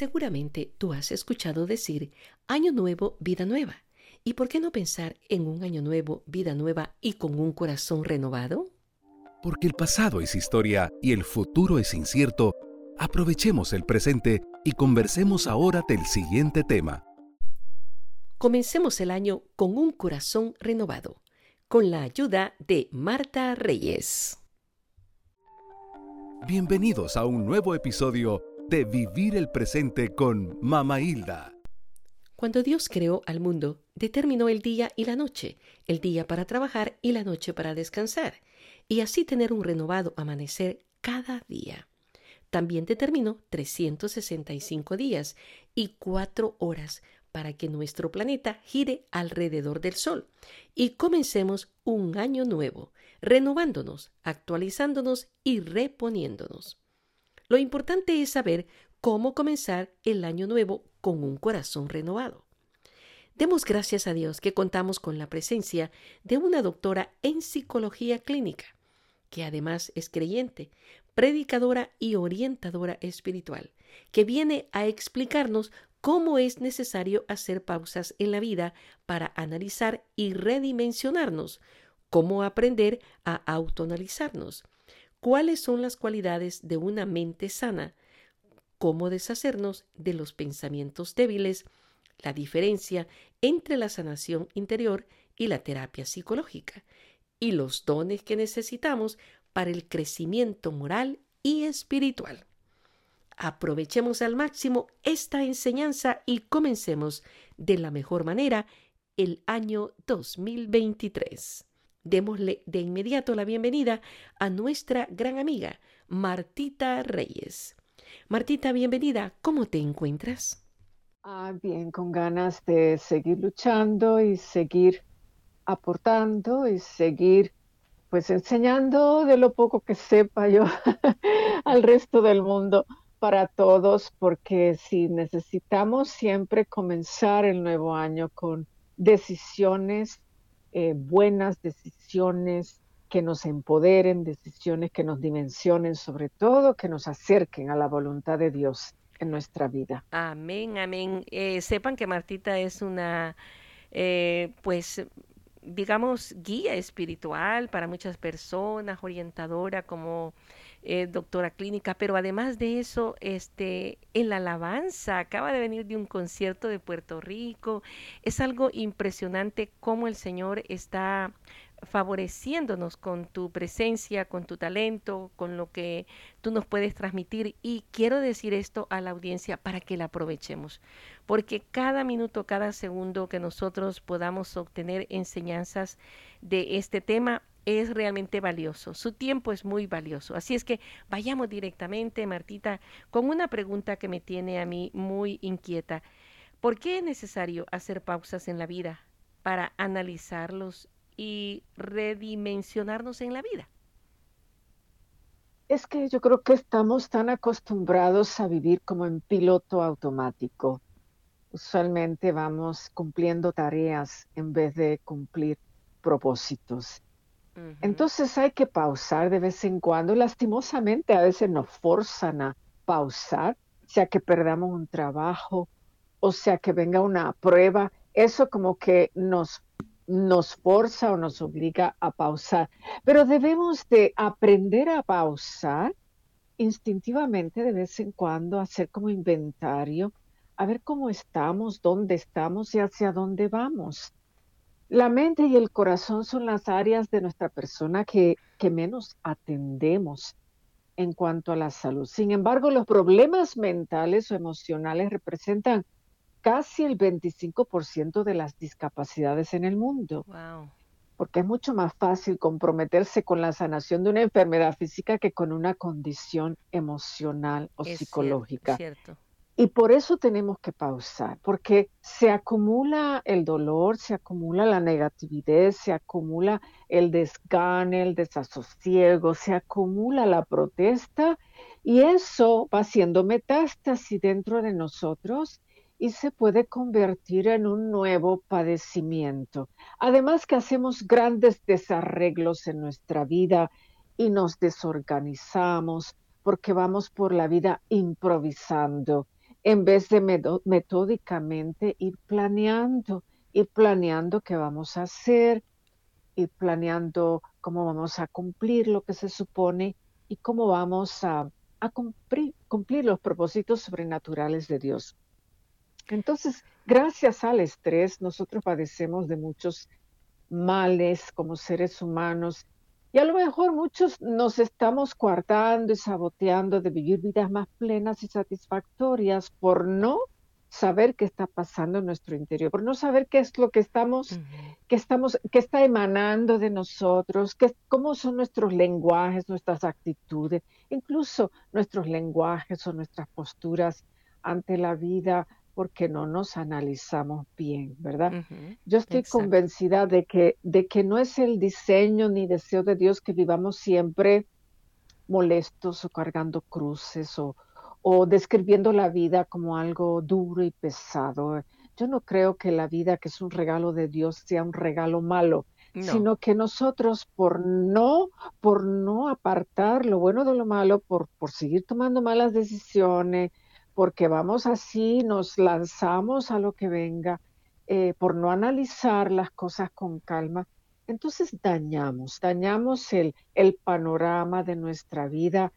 Seguramente tú has escuchado decir Año Nuevo, Vida Nueva. ¿Y por qué no pensar en un año nuevo, vida nueva y con un corazón renovado? Porque el pasado es historia y el futuro es incierto, aprovechemos el presente y conversemos ahora del siguiente tema. Comencemos el año con un corazón renovado, con la ayuda de Marta Reyes. Bienvenidos a un nuevo episodio de Vivir el Presente con Mama Hilda. Cuando Dios creó al mundo, determinó el día y la noche, el día para trabajar y la noche para descansar, y así tener un renovado amanecer cada día. También determinó 365 días y cuatro horas para que nuestro planeta gire alrededor del Sol y comencemos un año nuevo, renovándonos, actualizándonos y reponiéndonos. Lo importante es saber cómo comenzar el año nuevo con un corazón renovado. Demos gracias a Dios que contamos con la presencia de una doctora en psicología clínica, que además es creyente, predicadora y orientadora espiritual, que viene a explicarnos cómo es necesario hacer pausas en la vida para analizar y redimensionarnos, cómo aprender a autoanalizarnos, cuáles son las cualidades de una mente sana, cómo deshacernos de los pensamientos débiles, la diferencia entre la sanación interior y la terapia psicológica, y los dones que necesitamos para el crecimiento moral y espiritual. Aprovechemos al máximo esta enseñanza y comencemos de la mejor manera el año 2023. Démosle de inmediato la bienvenida a nuestra gran amiga, Martita Reyes. Martita, bienvenida. ¿Cómo te encuentras? Ah, bien, con ganas de seguir luchando y seguir aportando y seguir pues enseñando de lo poco que sepa yo al resto del mundo para todos, porque si necesitamos siempre comenzar el nuevo año con decisiones eh, buenas decisiones que nos empoderen, decisiones que nos dimensionen, sobre todo que nos acerquen a la voluntad de Dios en nuestra vida. Amén, amén. Eh, sepan que Martita es una, eh, pues, digamos, guía espiritual para muchas personas, orientadora como eh, doctora clínica, pero además de eso, este, en la alabanza, acaba de venir de un concierto de Puerto Rico. Es algo impresionante cómo el Señor está favoreciéndonos con tu presencia, con tu talento, con lo que tú nos puedes transmitir. Y quiero decir esto a la audiencia para que la aprovechemos, porque cada minuto, cada segundo que nosotros podamos obtener enseñanzas de este tema es realmente valioso, su tiempo es muy valioso. Así es que vayamos directamente, Martita, con una pregunta que me tiene a mí muy inquieta. ¿Por qué es necesario hacer pausas en la vida para analizarlos y redimensionarnos en la vida? Es que yo creo que estamos tan acostumbrados a vivir como en piloto automático. Usualmente vamos cumpliendo tareas en vez de cumplir propósitos. Entonces hay que pausar de vez en cuando. Lastimosamente a veces nos forzan a pausar, sea que perdamos un trabajo o sea que venga una prueba. Eso como que nos, nos forza o nos obliga a pausar. Pero debemos de aprender a pausar instintivamente de vez en cuando, hacer como inventario, a ver cómo estamos, dónde estamos y hacia dónde vamos. La mente y el corazón son las áreas de nuestra persona que, menos atendemos en cuanto a la salud. Sin embargo, los problemas mentales o emocionales representan casi el 25% de las discapacidades en el mundo. Porque es mucho más fácil comprometerse con la sanación de una enfermedad física que con una condición emocional o psicológica. cierto. Y por eso tenemos que pausar, porque se acumula el dolor, se acumula la negatividad, se acumula el desgane, el desasosiego, se acumula la protesta y eso va haciendo metástasis dentro de nosotros y se puede convertir en un nuevo padecimiento. Además que hacemos grandes desarreglos en nuestra vida y nos desorganizamos porque vamos por la vida improvisando en vez de metódicamente ir planeando, ir planeando qué vamos a hacer, ir planeando cómo vamos a cumplir lo que se supone y cómo vamos a, cumplir, cumplir los propósitos sobrenaturales de Dios. Entonces, gracias al estrés, nosotros padecemos de muchos males como seres humanos y a lo mejor muchos nos estamos coartando y saboteando de vivir vidas más plenas y satisfactorias por no saber qué está pasando en nuestro interior, por no saber qué es lo que estamos, que estamos, qué está emanando de nosotros, qué, cómo son nuestros lenguajes, nuestras actitudes, incluso nuestros lenguajes o nuestras posturas ante la vida, porque no nos analizamos bien, ¿verdad? Yo estoy convencida de que, de que no es el diseño ni deseo de Dios que vivamos siempre molestos o cargando cruces o, o describiendo la vida como algo duro y pesado. Yo no creo que la vida, que es un regalo de Dios, sea un regalo malo, sino que nosotros por no, por no apartar lo bueno de lo malo, por, por seguir tomando malas decisiones, porque vamos así, nos lanzamos a lo que venga, eh, por no analizar las cosas con calma, entonces dañamos, dañamos el, el panorama de nuestra vida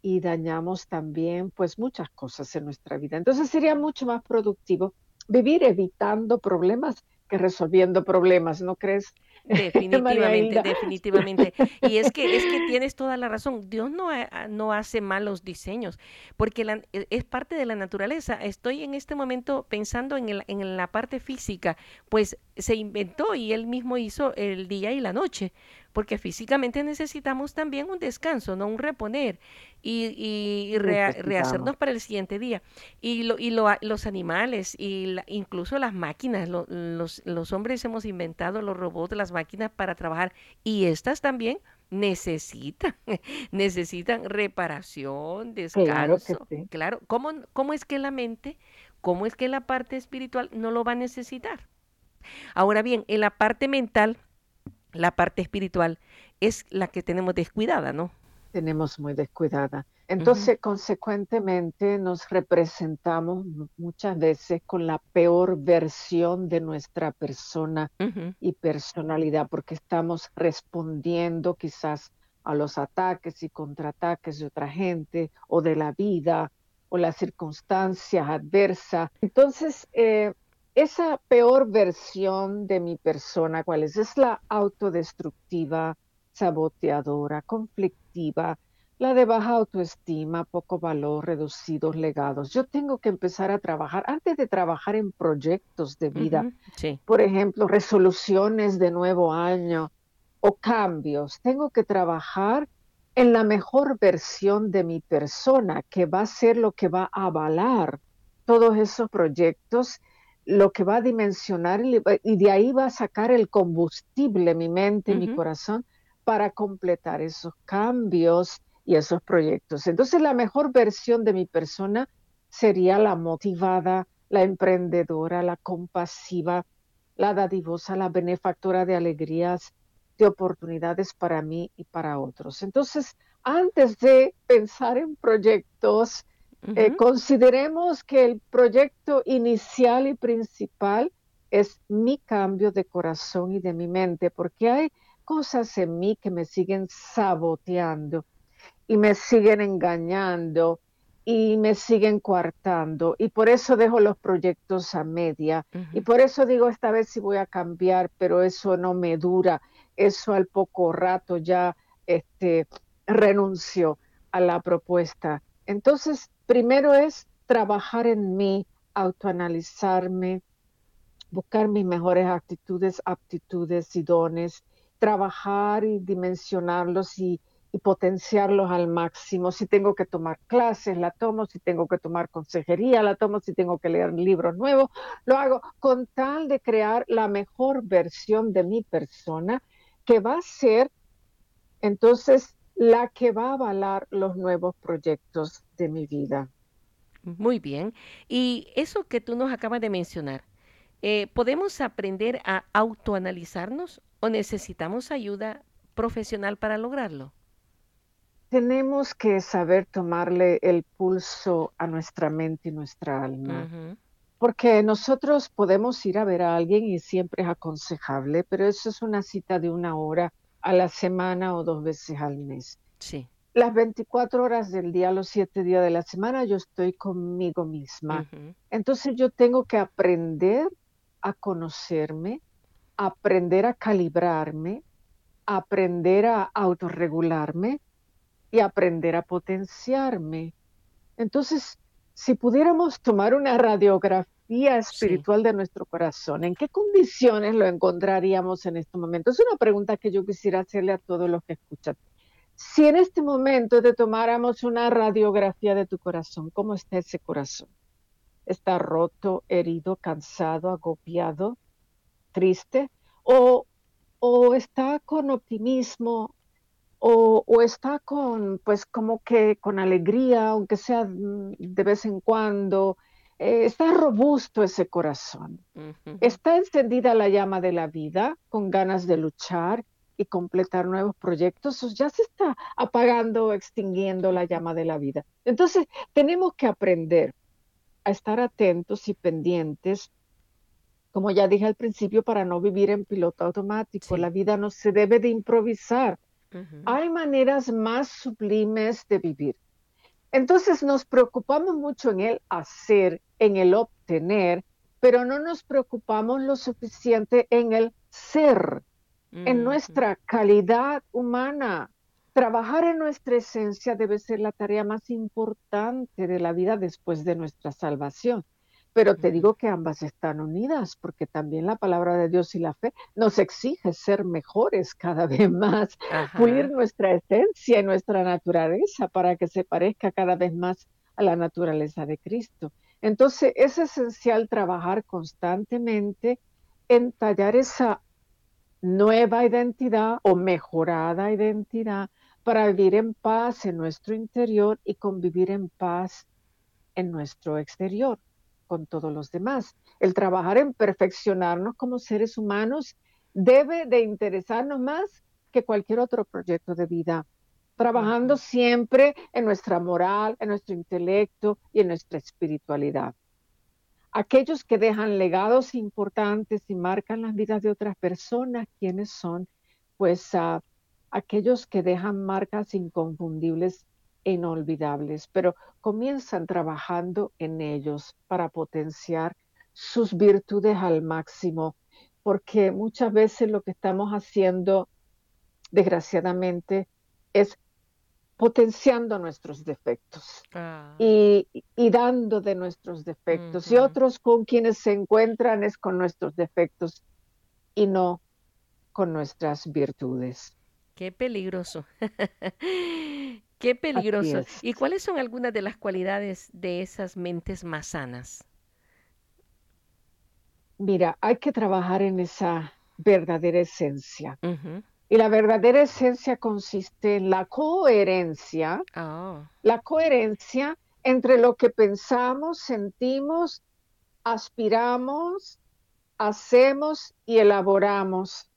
y dañamos también pues muchas cosas en nuestra vida. Entonces sería mucho más productivo vivir evitando problemas que resolviendo problemas, ¿no crees? Definitivamente, definitivamente. Y es que es que tienes toda la razón. Dios no, no hace malos diseños, porque e, es parte de la naturaleza. Estoy en este momento pensando en, el, en la parte física, pues se inventó y él mismo hizo el día y la noche porque físicamente necesitamos también un descanso, no un reponer y, rehacernos para el siguiente día. Y, lo, y los animales, y incluso las máquinas, los, los hombres hemos inventado los robots, las máquinas para trabajar y estas también necesitan, necesitan reparación, descanso. Claro, claro. ¿Cómo, ¿Cómo es que la mente, cómo es que la parte espiritual no lo va a necesitar? Ahora bien, en la parte mental, la parte espiritual es la que tenemos descuidada, ¿no? Tenemos muy descuidada. Entonces, consecuentemente, nos representamos muchas veces con la peor versión de nuestra persona y personalidad, porque estamos respondiendo quizás a los ataques y contraataques de otra gente o de la vida o las circunstancias adversas. Entonces, eh, esa peor versión de mi persona, ¿cuál es? Es la autodestructiva, saboteadora, conflictiva, la de baja autoestima, poco valor, reducidos legados. Yo tengo que empezar a trabajar, antes de trabajar en proyectos de vida, por ejemplo, resoluciones de nuevo año o cambios, tengo que trabajar en la mejor versión de mi persona, que va a ser lo que va a avalar todos esos proyectos lo que va a dimensionar y de ahí va a sacar el combustible, mi mente, mi corazón, para completar esos cambios y esos proyectos. Entonces la mejor versión de mi persona sería la motivada, la emprendedora, la compasiva, la dadivosa, la benefactora de alegrías, de oportunidades para mí y para otros. Entonces, antes de pensar en proyectos, eh, consideremos que el proyecto inicial y principal es mi cambio de corazón y de mi mente, porque hay cosas en mí que me siguen saboteando y me siguen engañando y me siguen coartando y por eso dejo los proyectos a media. Y por eso digo esta vez sí voy a cambiar, pero eso no me dura, eso al poco rato ya este renuncio a la propuesta. Entonces, Primero es trabajar en mí, autoanalizarme, buscar mis mejores actitudes, aptitudes y dones, trabajar y dimensionarlos y, potenciarlos al máximo. Si tengo que tomar clases, la tomo. Si tengo que tomar consejería, la tomo. Si tengo que leer libros nuevos, lo hago con tal de crear la mejor versión de mi persona que va a ser entonces la que va a avalar los nuevos proyectos de mi vida. Muy bien. Y eso que tú nos acabas de mencionar, eh, ¿podemos aprender a autoanalizarnos o necesitamos ayuda profesional para lograrlo? tenemos que saber tomarle el pulso a nuestra mente y nuestra alma. Porque nosotros podemos ir a ver a alguien y siempre es aconsejable, pero eso es una cita de una hora a la semana o dos veces al mes. Sí. Las 24 horas del día, los siete días de la semana, yo estoy conmigo misma. Entonces yo tengo que aprender a conocerme, aprender a calibrarme, aprender a autorregularme y aprender a potenciarme. Entonces, si pudiéramos tomar una radiografía espiritual de nuestro corazón, ¿en qué condiciones lo encontraríamos en este momento? Es una pregunta que yo quisiera hacerle a todos los que escuchan. Si en este momento te tomáramos una radiografía de tu corazón, ¿cómo está ese corazón? ¿Está roto, herido, cansado, agobiado, triste? ¿O o está con optimismo o, está con, pues como que con alegría, aunque sea de vez en cuando. Eh, está robusto ese corazón. Está encendida la llama de la vida, con ganas de luchar y completar nuevos proyectos. O ya se está apagando, extinguiendo la llama de la vida. Entonces, tenemos que aprender a estar atentos y pendientes como ya dije al principio, para no vivir en piloto automático. La vida no se debe de improvisar. Hay maneras más sublimes de vivir. Entonces nos preocupamos mucho en el hacer, en el obtener, pero no nos preocupamos lo suficiente en el ser, en nuestra calidad humana. Trabajar en nuestra esencia debe ser la tarea más importante de la vida después de nuestra salvación. Pero te digo que ambas están unidas, porque también la palabra de Dios y la fe nos exige ser mejores cada vez más, pulir nuestra esencia y nuestra naturaleza para que se parezca cada vez más a la naturaleza de Cristo. Entonces es esencial trabajar constantemente en tallar esa nueva identidad o mejorada identidad para vivir en paz en nuestro interior y convivir en paz en nuestro exterior con todos los demás. El trabajar en perfeccionarnos como seres humanos debe de interesarnos más que cualquier otro proyecto de vida, trabajando siempre en nuestra moral, en nuestro intelecto y en nuestra espiritualidad. Aquellos que dejan legados importantes y marcan las vidas de otras personas, ¿quiénes son? Pues uh, aquellos que dejan marcas inconfundibles inolvidables, pero comienzan trabajando en ellos para potenciar sus virtudes al máximo, porque muchas veces lo que estamos haciendo, desgraciadamente, es potenciando nuestros defectos ah. y, dando de nuestros defectos. Y otros con quienes se encuentran es con nuestros defectos y no con nuestras virtudes. Qué peligroso. Qué peligroso. ¿Y cuáles son algunas de las cualidades de esas mentes más sanas? Mira, hay que trabajar en esa verdadera esencia. Y la verdadera esencia consiste en la coherencia, oh. la coherencia entre lo que pensamos, sentimos, aspiramos, hacemos y elaboramos.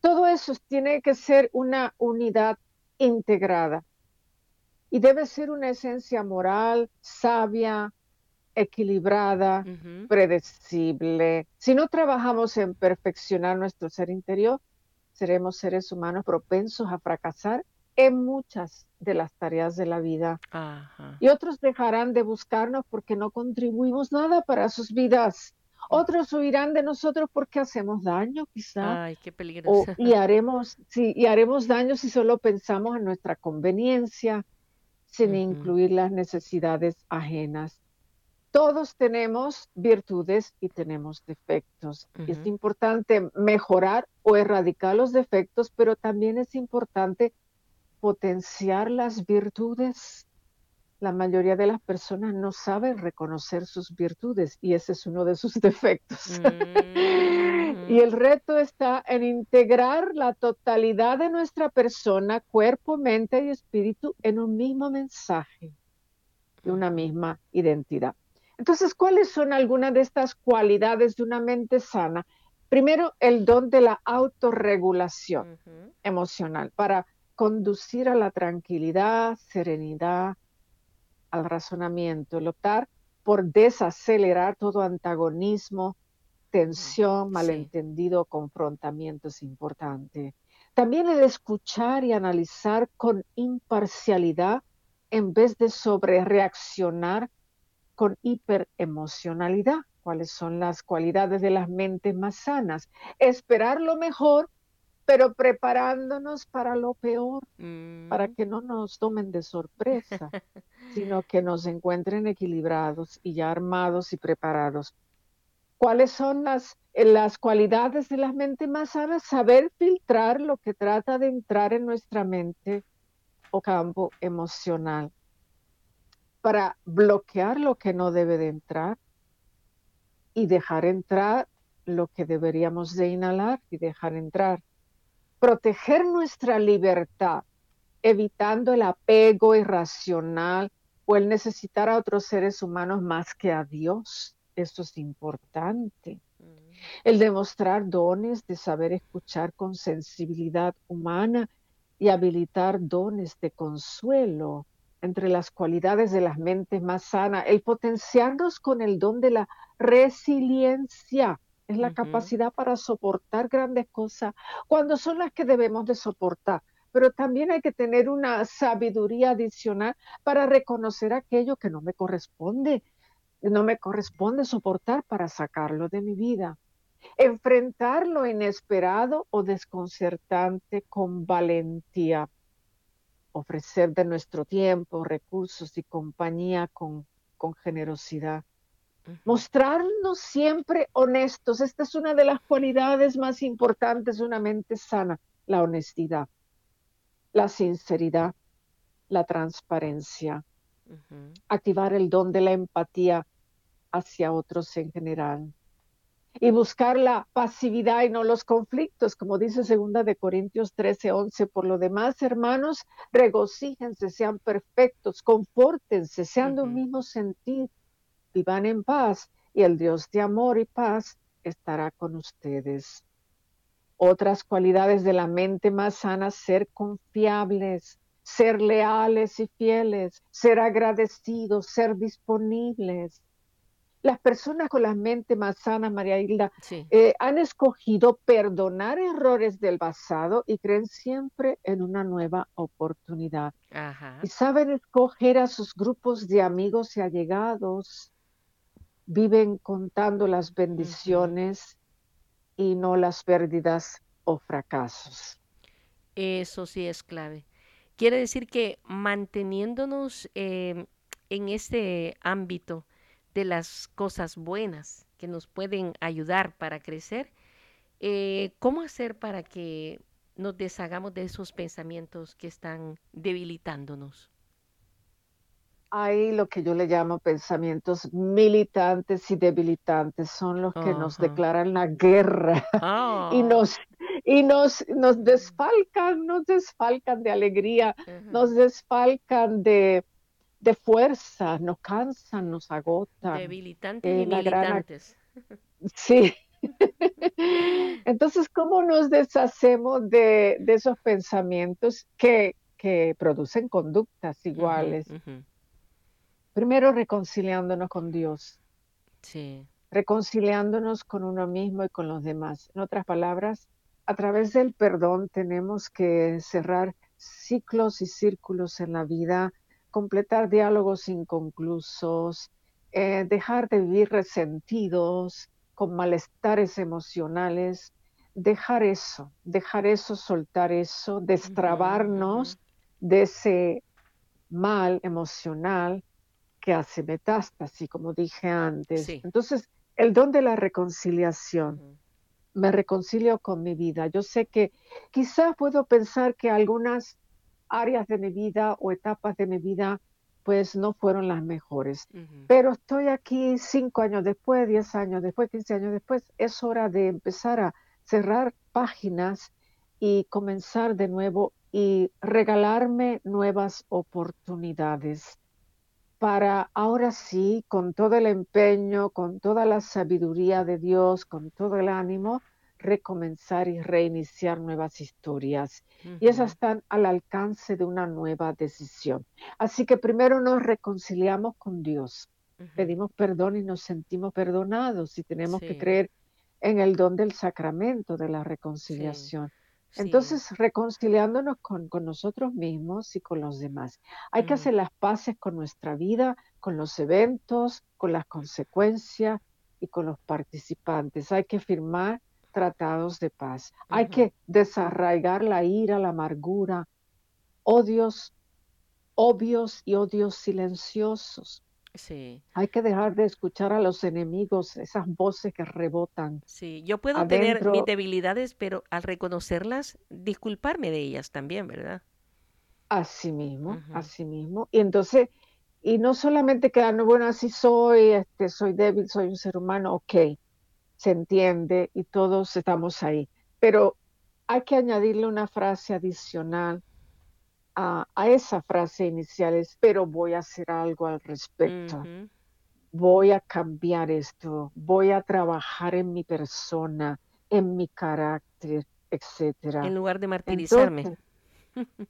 Todo eso tiene que ser una unidad integrada y debe ser una esencia moral, sabia, equilibrada, predecible. Si no trabajamos en perfeccionar nuestro ser interior, seremos seres humanos propensos a fracasar en muchas de las tareas de la vida. Y otros dejarán de buscarnos porque no contribuimos nada para sus vidas. Otros huirán de nosotros porque hacemos daño, quizá. Ay, qué peligroso. y haremos, sí, y haremos daño si solo pensamos en nuestra conveniencia, sin incluir las necesidades ajenas. Todos tenemos virtudes y tenemos defectos. Es importante mejorar o erradicar los defectos, pero también es importante potenciar las virtudes. La mayoría de las personas no saben reconocer sus virtudes y ese es uno de sus defectos. Y el reto está en integrar la totalidad de nuestra persona, cuerpo, mente y espíritu en un mismo mensaje y una misma identidad. Entonces, ¿cuáles son algunas de estas cualidades de una mente sana? Primero, el don de la autorregulación emocional para conducir a la tranquilidad, serenidad, al razonamiento, el optar por desacelerar todo antagonismo, tensión, malentendido, confrontamiento es importante. También el escuchar y analizar con imparcialidad en vez de sobrereaccionar con hiperemocionalidad. ¿Cuáles son las cualidades de las mentes más sanas? Esperar lo mejor, pero preparándonos para lo peor, para mm. que no nos tomen de sorpresa, sino que nos encuentren equilibrados y ya armados y preparados cuáles son las, eh, las cualidades de la mente más sana, saber filtrar lo que trata de entrar en nuestra mente o campo emocional para bloquear lo que no debe de entrar y dejar entrar lo que deberíamos de inhalar y dejar entrar. Proteger nuestra libertad, evitando el apego irracional o el necesitar a otros seres humanos más que a Dios esto es importante. Mm. El demostrar dones de saber escuchar con sensibilidad humana y habilitar dones de consuelo entre las cualidades de las mentes más sanas, el potenciarnos con el don de la resiliencia, es la capacidad para soportar grandes cosas cuando son las que debemos de soportar. Pero también hay que tener una sabiduría adicional para reconocer aquello que no me corresponde, no me corresponde soportar para sacarlo de mi vida. Enfrentar lo inesperado o desconcertante con valentía. Ofrecer de nuestro tiempo, recursos y compañía con, con generosidad. Mostrarnos siempre honestos. Esta es una de las cualidades más importantes de una mente sana, la honestidad, la sinceridad, la transparencia. Activar el don de la empatía hacia otros en general. Y buscar la pasividad y no los conflictos, como dice segunda de Corintios 13, 11. Por lo demás, hermanos, regocíjense, sean perfectos, confórtense, sean de un mismo sentir, vivan en paz, y el Dios de amor y paz estará con ustedes. Otras cualidades de la mente más sana, ser confiables, ser leales y fieles, ser agradecidos, ser disponibles, las personas con la mente más sana, María Hilda, eh, han escogido perdonar errores del pasado y creen siempre en una nueva oportunidad. Y saben escoger a sus grupos de amigos y allegados. Viven contando las bendiciones y no las pérdidas o fracasos. Eso sí es clave. Quiere decir que manteniéndonos eh, en este ámbito, de las cosas buenas que nos pueden ayudar para crecer, eh, ¿cómo hacer para que nos deshagamos de esos pensamientos que están debilitándonos? Hay lo que yo le llamo pensamientos militantes y debilitantes, son los que nos declaran la guerra y ah. nos y nos, nos desfalcan, nos desfalcan de alegría, nos desfalcan de, de fuerza, nos cansan, nos agotan. Debilitantes y militantes. Sí. Entonces, ¿cómo nos deshacemos de, esos pensamientos que, producen conductas iguales? Primero, reconciliándonos con Dios. Sí. Reconciliándonos con uno mismo y con los demás. En otras palabras, a través del perdón tenemos que cerrar ciclos y círculos en la vida completar diálogos inconclusos, eh, dejar de vivir resentidos, con malestares emocionales, dejar eso, dejar eso, soltar eso, destrabarnos de ese mal emocional que hace metástasis, como dije antes. Entonces, el don de la reconciliación. Me reconcilio con mi vida. Yo sé que quizás puedo pensar que algunas áreas de mi vida o etapas de mi vida pues no fueron las mejores. Pero estoy aquí cinco años después, diez años después, quince años después. Es hora de empezar a cerrar páginas y comenzar de nuevo y regalarme nuevas oportunidades para ahora sí, con todo el empeño, con toda la sabiduría de Dios, con todo el ánimo, recomenzar y reiniciar nuevas historias. Y esas están al alcance de una nueva decisión. Así que primero nos reconciliamos con Dios, pedimos perdón y nos sentimos perdonados y tenemos que creer en el don del sacramento de la reconciliación. Entonces, reconciliándonos con, nosotros mismos y con los demás. Hay que hacer las paces con nuestra vida, con los eventos, con las consecuencias y con los participantes. Hay que firmar tratados de paz. Hay que desarraigar la ira, la amargura, odios obvios y odios silenciosos. Sí. Hay que dejar de escuchar a los enemigos, esas voces que rebotan. Sí, yo puedo tener mis debilidades, pero al reconocerlas, disculparme de ellas también, ¿verdad? Así mismo, así mismo. Y entonces, y no solamente quedarnos, bueno, así soy, este, soy débil, soy un ser humano, ok, se entiende y todos estamos ahí. Pero hay que añadirle una frase adicional a, esa frase inicial, pero voy a hacer algo al respecto. Voy a cambiar esto, voy a trabajar en mi persona, en mi carácter, etcétera. En lugar de martirizarme.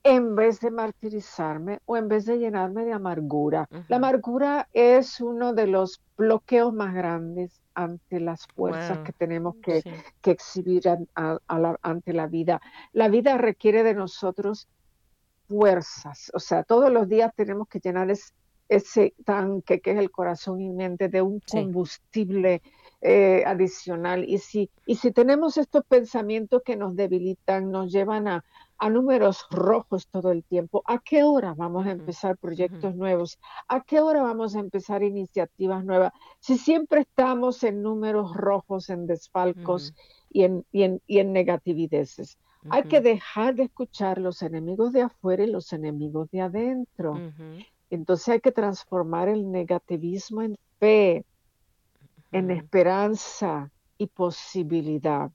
En vez de martirizarme o en vez de llenarme de amargura. La amargura es uno de los bloqueos más grandes ante las fuerzas que tenemos que, exhibir ante la vida. La vida requiere de nosotros fuerzas, o sea, todos los días tenemos que llenar ese tanque que es el corazón y mente de un combustible eh, adicional. Y si, y si tenemos estos pensamientos que nos debilitan, nos llevan a, a números rojos todo el tiempo. ¿A qué hora vamos a empezar proyectos nuevos? ¿A qué hora vamos a empezar iniciativas nuevas? Si siempre estamos en números rojos, en desfalcos y, en, y, en, y en negativideces. Hay que dejar de escuchar los enemigos de afuera y los enemigos de adentro. Entonces hay que transformar el negativismo en fe, en esperanza y posibilidad.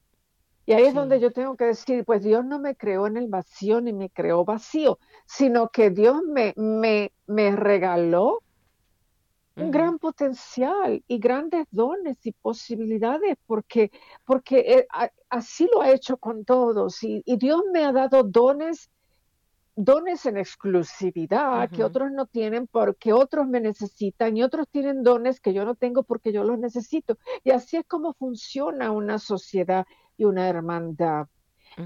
Y ahí es donde yo tengo que decir, pues Dios no me creó en el vacío ni me creó vacío, sino que Dios me, me, me regaló un gran potencial y grandes dones y posibilidades, porque, porque eh, así lo ha hecho con todos. Y, Dios me ha dado dones, dones en exclusividad que otros no tienen porque otros me necesitan y otros tienen dones que yo no tengo porque yo los necesito. Y así es como funciona una sociedad y una hermandad.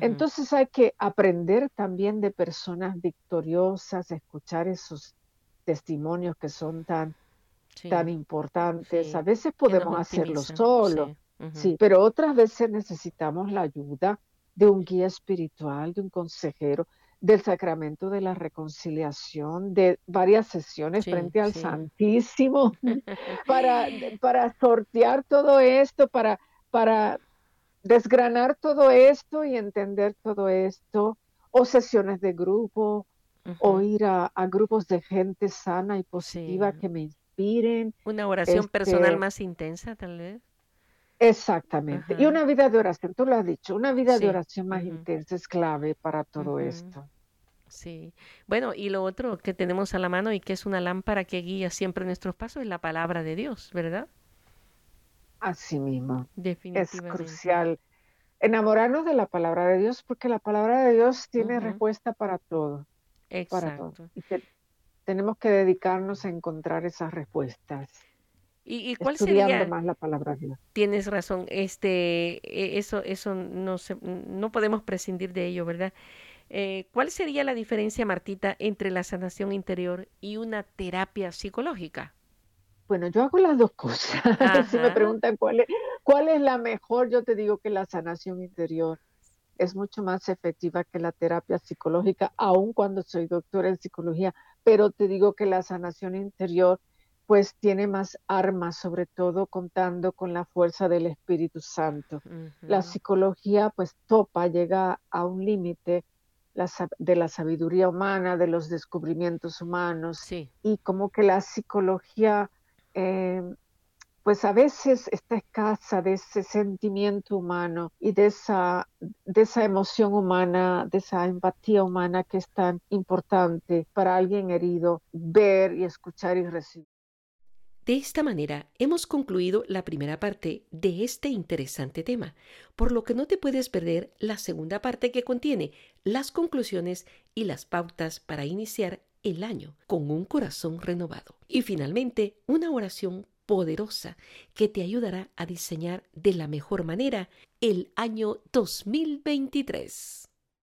Entonces hay que aprender también de personas victoriosas, escuchar esos testimonios que son tan tan importantes. A veces podemos hacerlo solo, sí. pero otras veces necesitamos la ayuda de un guía espiritual, de un consejero, del sacramento de la reconciliación, de varias sesiones frente al Santísimo, para, para sortear todo esto, para, para desgranar todo esto y entender todo esto, o sesiones de grupo, o ir a, grupos de gente sana y positiva que me una oración personal este más intensa, tal vez. Exactamente. Y una vida de oración, tú lo has dicho, una vida de oración más intensa es clave para todo esto. Sí. Bueno, y lo otro que tenemos a la mano y que es una lámpara que guía siempre nuestros pasos es la palabra de Dios, ¿verdad? Así mismo. Es crucial enamorarnos de la palabra de Dios porque la palabra de Dios tiene respuesta para todo. Exacto. Para todo tenemos que dedicarnos a encontrar esas respuestas. ¿Y, cuál sería? más la palabra Tienes razón, este, e, eso, eso no, no podemos prescindir de ello, ¿verdad? Eh, ¿Cuál sería la diferencia, Martita, entre la sanación interior y una terapia psicológica? Bueno, yo hago las dos cosas. si me preguntan cuál es, cuál es la mejor, yo te digo que la sanación interior es mucho más efectiva que la terapia psicológica, aun cuando soy doctora en psicología, pero te digo que la sanación interior pues tiene más armas, sobre todo contando con la fuerza del Espíritu Santo. La psicología pues topa, llega a un límite de la sabiduría humana, de los descubrimientos humanos, y como que la psicología eh, pues a veces está escasa de ese sentimiento humano y de esa, de esa emoción humana, de esa empatía humana que es tan importante para alguien herido ver y escuchar y recibir. De esta manera hemos concluido la primera parte de este interesante tema, por lo que no te puedes perder la segunda parte que contiene las conclusiones y las pautas para iniciar el año con un corazón renovado. Y finalmente, una oración poderosa que te ayudará a diseñar de la mejor manera el año 2023.